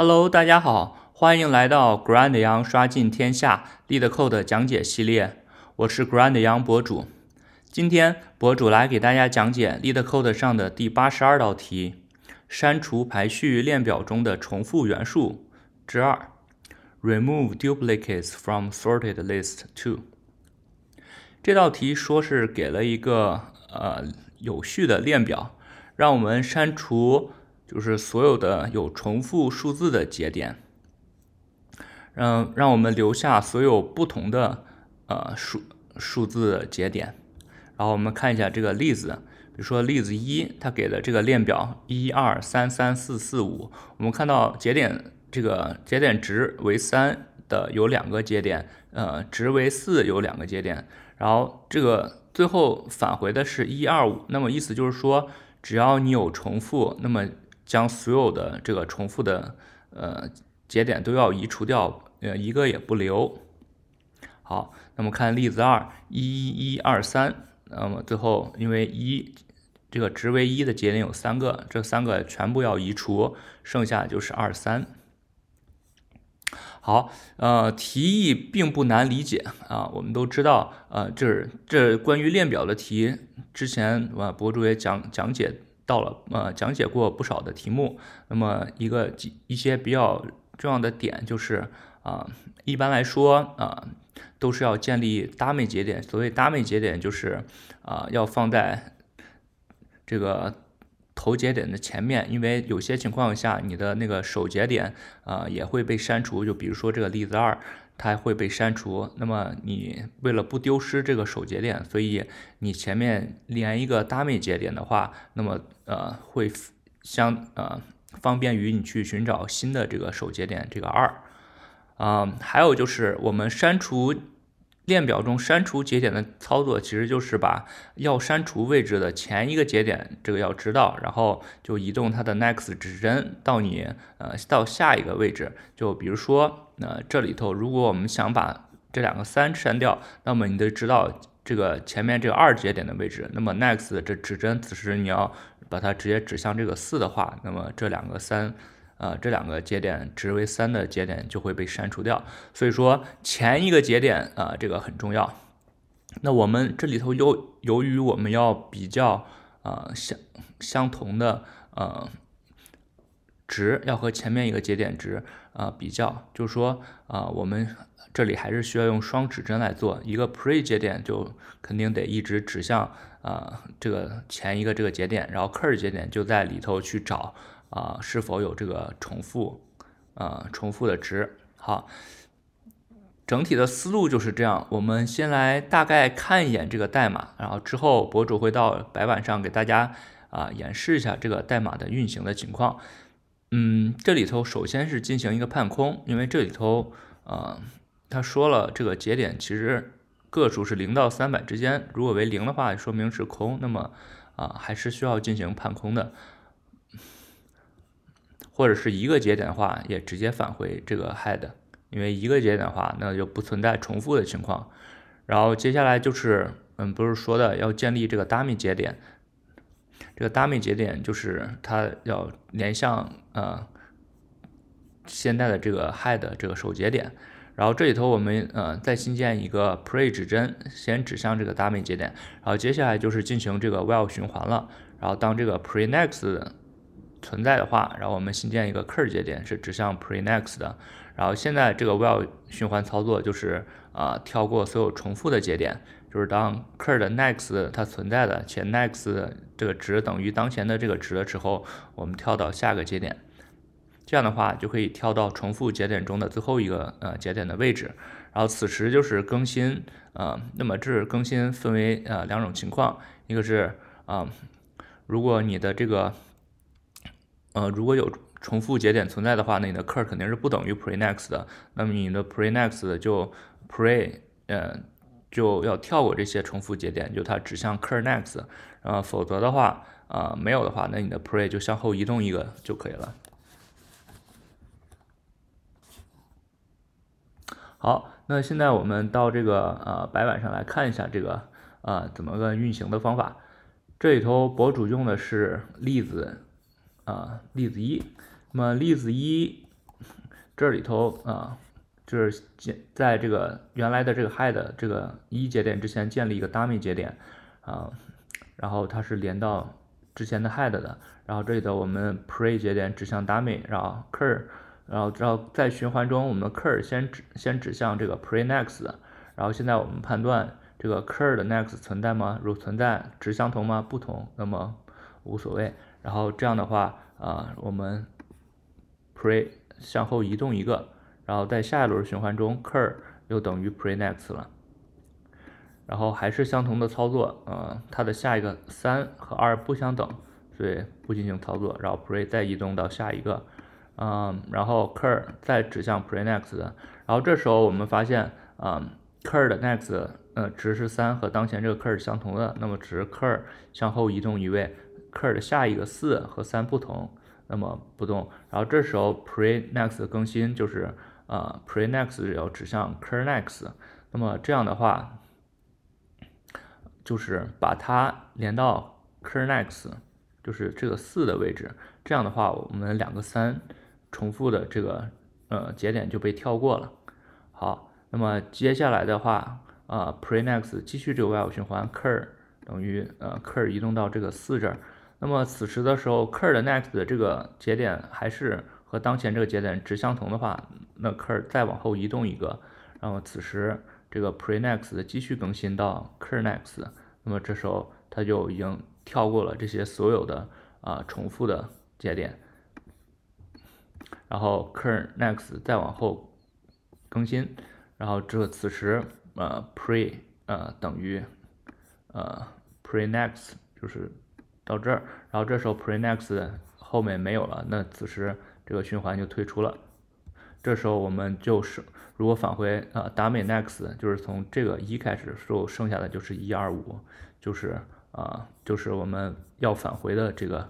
Hello，大家好，欢迎来到 Grand Young 刷尽天下 LeetCode 讲解系列，我是 Grand Young 博主。今天博主来给大家讲解 LeetCode 上的第八十二道题：删除排序链表中的重复元素之二。Remove duplicates from sorted list two。这道题说是给了一个呃有序的链表，让我们删除。就是所有的有重复数字的节点，让让我们留下所有不同的呃数数字节点。然后我们看一下这个例子，比如说例子一，它给的这个链表一二三三四四五，我们看到节点这个节点值为三的有两个节点，呃，值为四有两个节点，然后这个最后返回的是一二五，那么意思就是说，只要你有重复，那么将所有的这个重复的呃节点都要移除掉，呃一个也不留。好，那么看例子二，一一一二三，那么最后因为一这个值为一的节点有三个，这三个全部要移除，剩下就是二三。好，呃，题意并不难理解啊，我们都知道，呃，这这关于链表的题，之前啊博主也讲讲解。到了，呃，讲解过不少的题目。那么一个几一些比较重要的点就是，啊，一般来说，啊，都是要建立搭妹节点。所谓搭妹节点，就是啊，要放在这个头节点的前面，因为有些情况下，你的那个首节点啊也会被删除。就比如说这个例子二。它会被删除。那么你为了不丢失这个首节点，所以你前面连一个搭妹节点的话，那么呃会相呃方便于你去寻找新的这个首节点这个二。啊，还有就是我们删除链表中删除节点的操作，其实就是把要删除位置的前一个节点这个要知道，然后就移动它的 next 指针到你呃到下一个位置。就比如说。那这里头，如果我们想把这两个三删掉，那么你得知道这个前面这个二节点的位置。那么 next 这指针此时你要把它直接指向这个四的话，那么这两个三，呃，这两个节点值为三的节点就会被删除掉。所以说前一个节点啊，这个很重要。那我们这里头由由于我们要比较啊相相同的呃。值要和前面一个节点值啊比较，就是说啊，我们这里还是需要用双指针来做。一个 pre 节点就肯定得一直指向啊这个前一个这个节点，然后 cur 节点就在里头去找啊是否有这个重复啊重复的值。好，整体的思路就是这样。我们先来大概看一眼这个代码，然后之后博主会到白板上给大家啊演示一下这个代码的运行的情况。嗯，这里头首先是进行一个判空，因为这里头，呃，他说了这个节点其实个数是零到三百之间，如果为零的话，说明是空，那么啊还是需要进行判空的，或者是一个节点的话，也直接返回这个 head，因为一个节点的话，那就不存在重复的情况。然后接下来就是，嗯，不是说的要建立这个 dummy 节点。这个 dummy 节点就是它要连向呃现在的这个 head 这个首节点，然后这里头我们呃再新建一个 pre 指针，先指向这个 dummy 节点，然后接下来就是进行这个 while 循环了，然后当这个 pre next 存在的话，然后我们新建一个 cur 节点是指向 pre next 的，然后现在这个 while 循环操作就是啊跳过所有重复的节点。就是当 cur 的 next 它存在的且 next 这个值等于当前的这个值的时候，我们跳到下个节点，这样的话就可以跳到重复节点中的最后一个呃节点的位置。然后此时就是更新，呃，那么这更新分为呃两种情况，一个是啊，如果你的这个呃如果有重复节点存在的话，那你的 cur 肯定是不等于 pre next 的，那么你的 pre next 就 pre 呃。就要跳过这些重复节点，就它指向 cur next，呃，否则的话，啊，没有的话，那你的 pre 就向后移动一个就可以了。好，那现在我们到这个呃白板上来看一下这个呃怎么个运行的方法。这里头博主用的是例子啊例子一，那么例子一这里头啊，就是建在这个原来的这个 head 这个一节点之前建立一个 dummy 节点啊，然后它是连到之前的 head 的，然后这里的我们 pre 节点指向 dummy，然后 cur，然后然后在循环中我们的 cur 先指先指向这个 pre next，然后现在我们判断这个 cur 的 next 存在吗？如存在，值相同吗？不同，那么无所谓。然后这样的话啊，我们 pre 向后移动一个，然后在下一轮循环中，cur 又等于 pre next 了，然后还是相同的操作，呃，它的下一个三和二不相等，所以不进行操作，然后 pre 再移动到下一个，嗯，然后 cur 再指向 pre next，然后这时候我们发现，嗯，cur 的 next 呃值是三和当前这个 cur 是相同的，那么值 cur 向后移动一位，cur 的下一个四和三不同。那么不动，然后这时候 pre next 更新就是呃 pre next 要指向 cur next，那么这样的话就是把它连到 cur next，就是这个四的位置，这样的话我们两个三重复的这个呃节点就被跳过了。好，那么接下来的话啊 pre next 继续这个 while 循环，cur 等于呃 cur 移动到这个四这儿。那么此时的时候，cur next 的这个节点还是和当前这个节点值相同的话，那 cur 再往后移动一个，然后此时这个 pre next 继续更新到 cur next，那么这时候它就已经跳过了这些所有的啊重复的节点，然后 cur next 再往后更新，然后这此时呃 pre 呃等于呃 pre next 就是。到这儿，然后这时候 pre next 后面没有了，那此时这个循环就退出了。这时候我们就是如果返回啊 dummy next，就是从这个一开始，就剩下的就是一二五，就是啊就是我们要返回的这个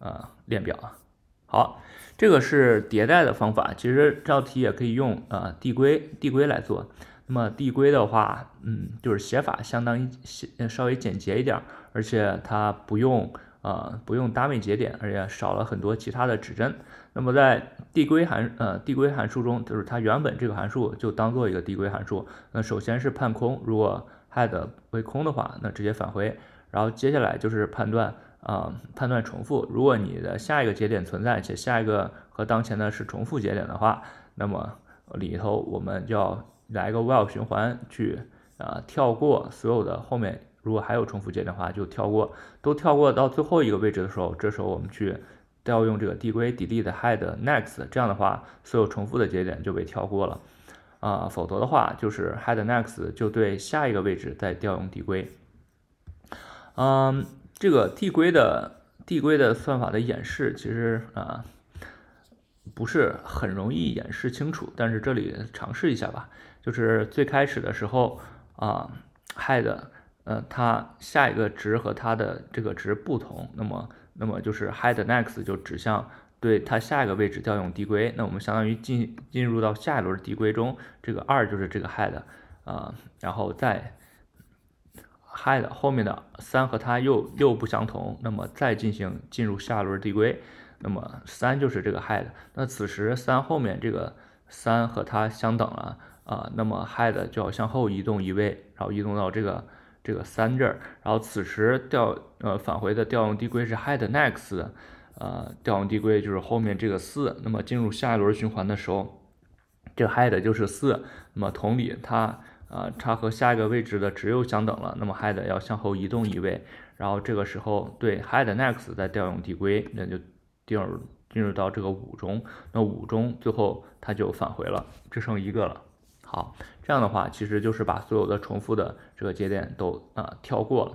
啊链表啊。好，这个是迭代的方法，其实这道题也可以用啊递归递归来做。那么递归的话，嗯，就是写法相当于写稍微简洁一点，而且它不用呃不用单位节点，而且少了很多其他的指针。那么在递归函呃递归函数中，就是它原本这个函数就当做一个递归函数。那首先是判空，如果 head 为空的话，那直接返回。然后接下来就是判断啊判断重复，如果你的下一个节点存在且下一个和当前的是重复节点的话，那么里头我们就要。来一个 while 循环去啊跳过所有的后面，如果还有重复节点的话就跳过，都跳过到最后一个位置的时候，这时候我们去调用这个递归 delete head next，这样的话所有重复的节点就被跳过了啊，否则的话就是 head next 就对下一个位置再调用递归。嗯，这个递归的递归的算法的演示其实啊不是很容易演示清楚，但是这里尝试一下吧。就是最开始的时候啊，head，呃，它下一个值和它的这个值不同，那么，那么就是 head next 就指向对它下一个位置调用递归，那我们相当于进进入到下一轮递归中，这个二就是这个 head，啊，然后再 head 后面的三和它又又不相同，那么再进行进入下一轮递归，那么三就是这个 head，那此时三后面这个三和它相等了。啊，那么 head 就要向后移动一位，然后移动到这个这个三这儿，然后此时调呃返回的调用递归是 head next，呃调用递归就是后面这个四，那么进入下一轮循环的时候，这 head 就是四，那么同理它啊它和下一个位置的值又相等了，那么 head 要向后移动一位，然后这个时候对 head next 再调用递归，那就进入进入到这个五中，那五中最后它就返回了，只剩一个了。好，这样的话其实就是把所有的重复的这个节点都啊跳过了。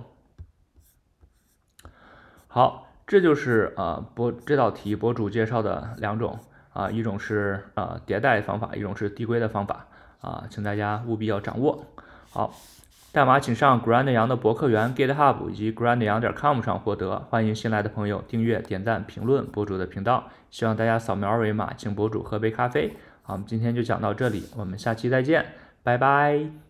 好，这就是啊博这道题博主介绍的两种啊，一种是啊迭代方法，一种是递归的方法啊，请大家务必要掌握。好，代码请上 Grand 杨的博客园 GitHub 以及 Grand 杨点 com 上获得。欢迎新来的朋友订阅、点赞、评论博主的频道。希望大家扫描二维码，请博主喝杯咖啡。好，我们今天就讲到这里，我们下期再见，拜拜。